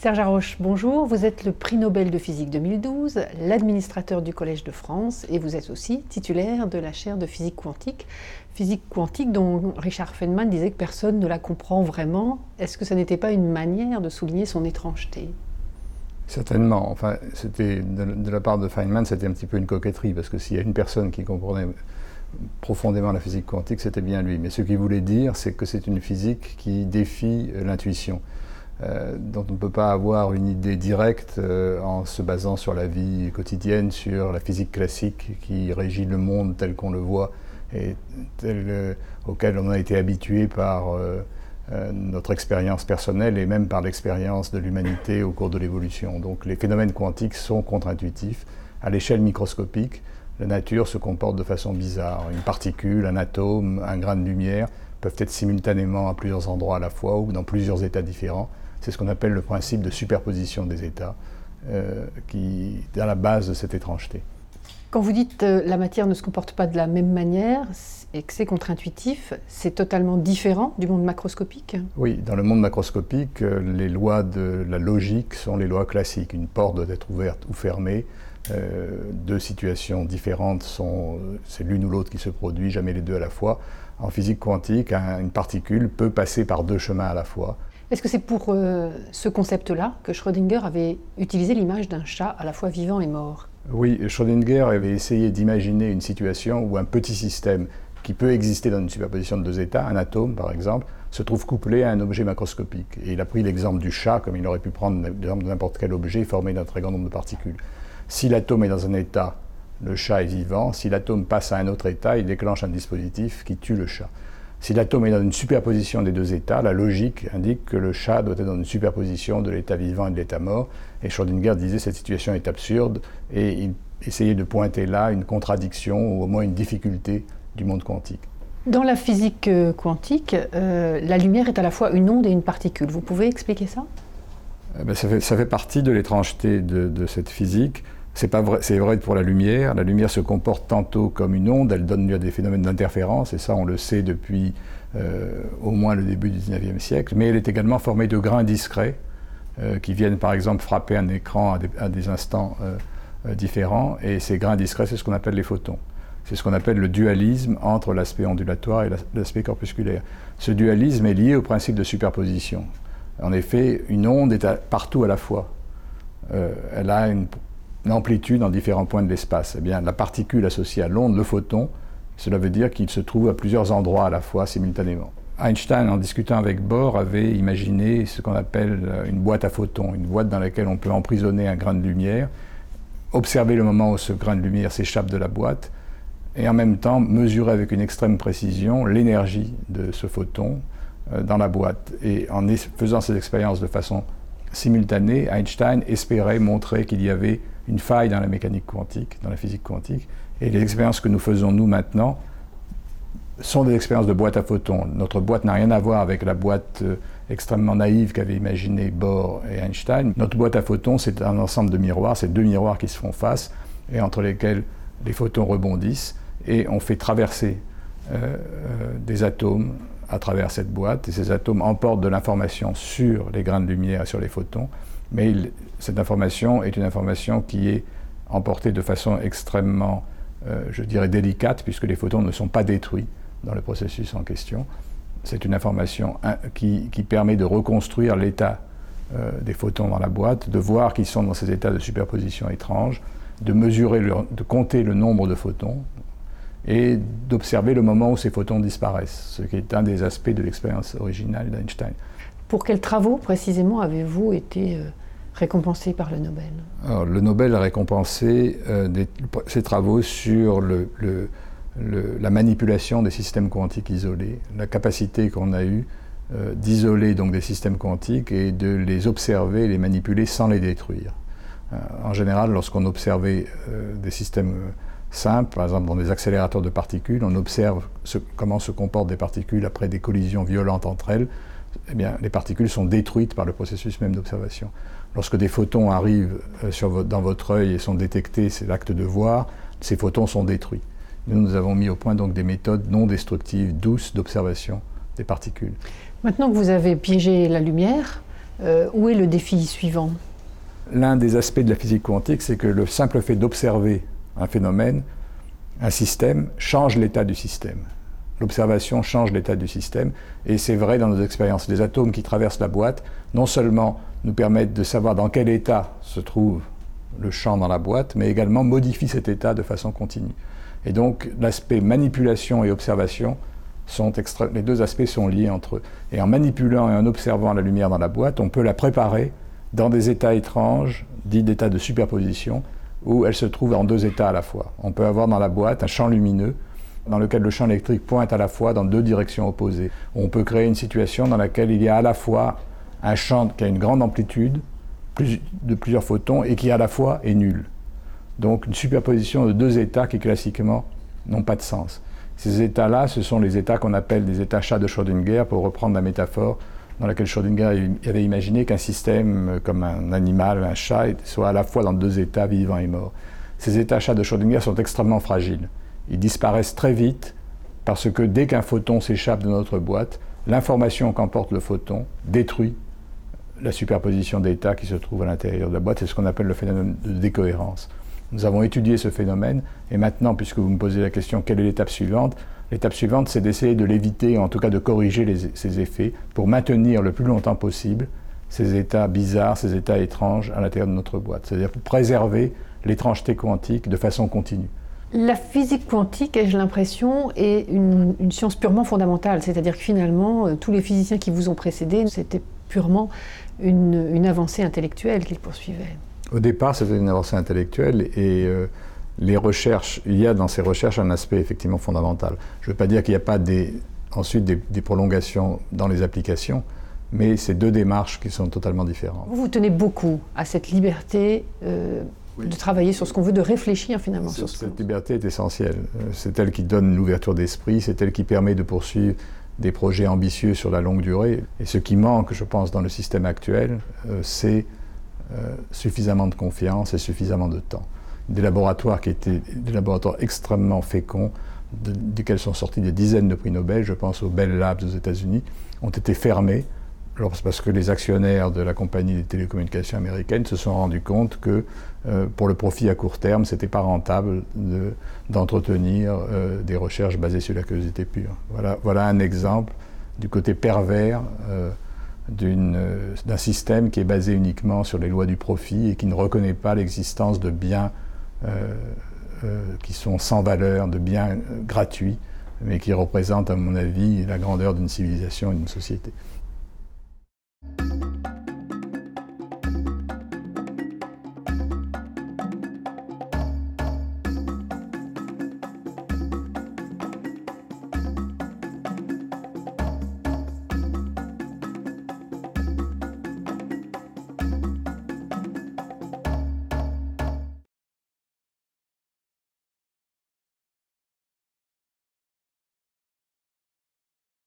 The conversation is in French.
Serge Haroche, bonjour. Vous êtes le prix Nobel de physique 2012, l'administrateur du Collège de France et vous êtes aussi titulaire de la chaire de physique quantique. Physique quantique dont Richard Feynman disait que personne ne la comprend vraiment. Est-ce que ça n'était pas une manière de souligner son étrangeté? Certainement. Enfin, c'était de, la part de Feynman, c'était un petit peu une coquetterie parce que s'il y a une personne qui comprenait profondément la physique quantique, c'était bien lui. Mais ce qu'il voulait dire, c'est que c'est une physique qui défie l'intuition. Euh, dont on ne peut pas avoir une idée directe euh, en se basant sur la vie quotidienne, sur la physique classique qui régit le monde tel qu'on le voit et tel euh, auquel on a été habitué par notre expérience personnelle et même par l'expérience de l'humanité au cours de l'évolution. Donc les phénomènes quantiques sont contre-intuitifs. À l'échelle microscopique, la nature se comporte de façon bizarre. Une particule, un atome, un grain de lumière peuvent être simultanément à plusieurs endroits à la fois ou dans plusieurs états différents. C'est ce qu'on appelle le principe de superposition des États, euh, qui est à la base de cette étrangeté. Quand vous dites euh, la matière ne se comporte pas de la même manière et que c'est contre-intuitif, c'est totalement différent du monde macroscopique? Oui, dans le monde macroscopique, euh, les lois de la logique sont les lois classiques. Une porte doit être ouverte ou fermée. deux situations différentes sont, c'est l'une ou l'autre qui se produit, jamais les deux à la fois. En physique quantique, une particule peut passer par deux chemins à la fois. Est-ce que c'est pour euh, ce concept-là que Schrödinger avait utilisé l'image d'un chat à la fois vivant et mort? Oui, Schrödinger avait essayé d'imaginer une situation où un petit système qui peut exister dans une superposition de deux états, un atome par exemple, se trouve couplé à un objet macroscopique. Et il a pris l'exemple du chat, comme il aurait pu prendre l'exemple de n'importe quel objet formé d'un très grand nombre de particules. Si l'atome est dans un état, le chat est vivant. Si l'atome passe à un autre état, il déclenche un dispositif qui tue le chat. Si l'atome est dans une superposition des deux états, la logique indique que le chat doit être dans une superposition de l'état vivant et de l'état mort. Et Schrödinger disait que cette situation est absurde et il essayait de pointer là une contradiction ou au moins une difficulté du monde quantique. Dans la physique euh, quantique, euh, la lumière est à la fois une onde et une particule. Vous pouvez expliquer ça? Eh ben, ça, fait, partie de l'étrangeté de cette physique. C'est vrai, pour la lumière. La lumière se comporte tantôt comme une onde, elle donne lieu à des phénomènes d'interférence, et ça on le sait depuis euh, au moins le début du 19e siècle, mais elle est également formée de grains discrets euh, qui viennent par exemple frapper un écran à des, instants euh, différents, et ces grains discrets, c'est ce qu'on appelle les photons. C'est ce qu'on appelle le dualisme entre l'aspect ondulatoire et l'aspect corpusculaire. Ce dualisme est lié au principe de superposition. En effet, une onde est partout à la fois. elle a une amplitude en différents points de l'espace. Eh bien, la particule associée à l'onde, le photon, cela veut dire qu'il se trouve à plusieurs endroits à la fois, simultanément. Einstein, en discutant avec Bohr, avait imaginé ce qu'on appelle euh, une boîte à photons, une boîte dans laquelle on peut emprisonner un grain de lumière, observer le moment où ce grain de lumière s'échappe de la boîte, et en même temps mesurer avec une extrême précision l'énergie de ce photon euh, dans la boîte. Et en faisant ces expériences de façon simultanée, Einstein espérait montrer qu'il y avait une faille dans la mécanique quantique, dans la physique quantique. Et les expériences que nous faisons, nous, maintenant, sont des expériences de boîte à photons. Notre boîte n'a rien à voir avec la boîte euh, extrêmement naïve qu'avaient imaginé Bohr et Einstein. Notre boîte à photons, c'est un ensemble de miroirs, c'est deux miroirs qui se font face et entre lesquels les photons rebondissent et on fait traverser euh, euh, des atomes à travers cette boîte et ces atomes emportent de l'information sur les grains de lumière et sur les photons mais cette information est une information qui est emportée de façon extrêmement, euh, je dirais, délicate, puisque les photons ne sont pas détruits dans le processus en question. C'est une information qui, permet de reconstruire l'état euh, des photons dans la boîte, de voir qu'ils sont dans ces états de superposition étrange, de mesurer, de compter le nombre de photons et d'observer le moment où ces photons disparaissent, ce qui est un des aspects de l'expérience originale d'Einstein. Pour quels travaux précisément avez-vous été euh, récompensé par le Nobel? Le Nobel a récompensé euh, ses travaux sur la manipulation des systèmes quantiques isolés, la capacité qu'on a eue euh, d'isoler donc des systèmes quantiques et de les observer, les manipuler sans les détruire. en général, lorsqu'on observait des systèmes simples, par exemple dans des accélérateurs de particules, on observe comment se comportent des particules après des collisions violentes entre elles eh bien, les particules sont détruites par le processus même d'observation. Lorsque des photons arrivent euh, dans votre œil et sont détectés, c'est l'acte de voir, ces photons sont détruits. Nous, nous avons mis au point donc des méthodes non destructives, douces d'observation des particules. Maintenant que vous avez piégé la lumière, où est le défi suivant? L'un des aspects de la physique quantique, c'est que le simple fait d'observer un phénomène, un système, change l'état du système. L'observation change l'état du système, et c'est vrai dans nos expériences. Les atomes qui traversent la boîte, non seulement nous permettent de savoir dans quel état se trouve le champ dans la boîte, mais également modifient cet état de façon continue. Et donc l'aspect manipulation et observation, sont les deux aspects sont liés entre eux. Et en manipulant et en observant la lumière dans la boîte, on peut la préparer dans des états étranges, dits d'états de superposition, où elle se trouve en deux états à la fois. On peut avoir dans la boîte un champ lumineux dans lequel le champ électrique pointe à la fois dans deux directions opposées. On peut créer une situation dans laquelle il y a à la fois un champ qui a une grande amplitude, de plusieurs photons, et qui à la fois est nul. Donc une superposition de deux états qui classiquement n'ont pas de sens. Ces états-là, ce sont les états qu'on appelle des états chats de Schrödinger, pour reprendre la métaphore dans laquelle Schrödinger avait imaginé qu'un système euh, comme un animal, un chat, soit à la fois dans deux états, vivant et mort. Ces états chats de Schrödinger sont extrêmement fragiles. Ils disparaissent très vite parce que dès qu'un photon s'échappe de notre boîte, l'information qu'emporte le photon détruit la superposition d'états qui se trouve à l'intérieur de la boîte. C'est ce qu'on appelle le phénomène de décohérence. Nous avons étudié ce phénomène et maintenant, puisque vous me posez la question quelle est l'étape suivante, l'étape suivante c'est d'essayer de l'éviter, en tout cas de corriger ces effets pour maintenir le plus longtemps possible ces états bizarres, ces états étranges à l'intérieur de notre boîte. C'est-à-dire pour préserver l'étrangeté quantique de façon continue. La physique quantique, ai-je l'impression, est une, science purement fondamentale. C'est-à-dire que finalement, euh, tous les physiciens qui vous ont précédé, c'était purement une avancée intellectuelle qu'ils poursuivaient. Au départ, c'était une avancée intellectuelle et euh, les recherches, il y a dans ces recherches un aspect effectivement fondamental. Je ne veux pas dire qu'il n'y a pas des, ensuite des, prolongations dans les applications, mais c'est deux démarches qui sont totalement différentes. Vous vous tenez beaucoup à cette liberté euh, de travailler sur ce qu'on veut, de réfléchir finalement sur ce Cette liberté est essentielle. Euh, c'est elle qui donne l'ouverture d'esprit, c'est elle qui permet de poursuivre des projets ambitieux sur la longue durée. Et ce qui manque, je pense, dans le système actuel, c'est euh, suffisamment de confiance et suffisamment de temps. Des laboratoires qui étaient des laboratoires extrêmement féconds, desquels sont sortis des dizaines de prix Nobel, je pense aux Bell Labs aux États-Unis, ont été fermés parce que les actionnaires de la compagnie des télécommunications américaines se sont rendus compte que euh, pour le profit à court terme, ce n'était pas rentable d'entretenir euh, des recherches basées sur la curiosité pure. Voilà, un exemple du côté pervers euh, d'un système qui est basé uniquement sur les lois du profit et qui ne reconnaît pas l'existence de biens qui sont sans valeur, de biens gratuits, mais qui représentent, à mon avis, la grandeur d'une civilisation et d'une société.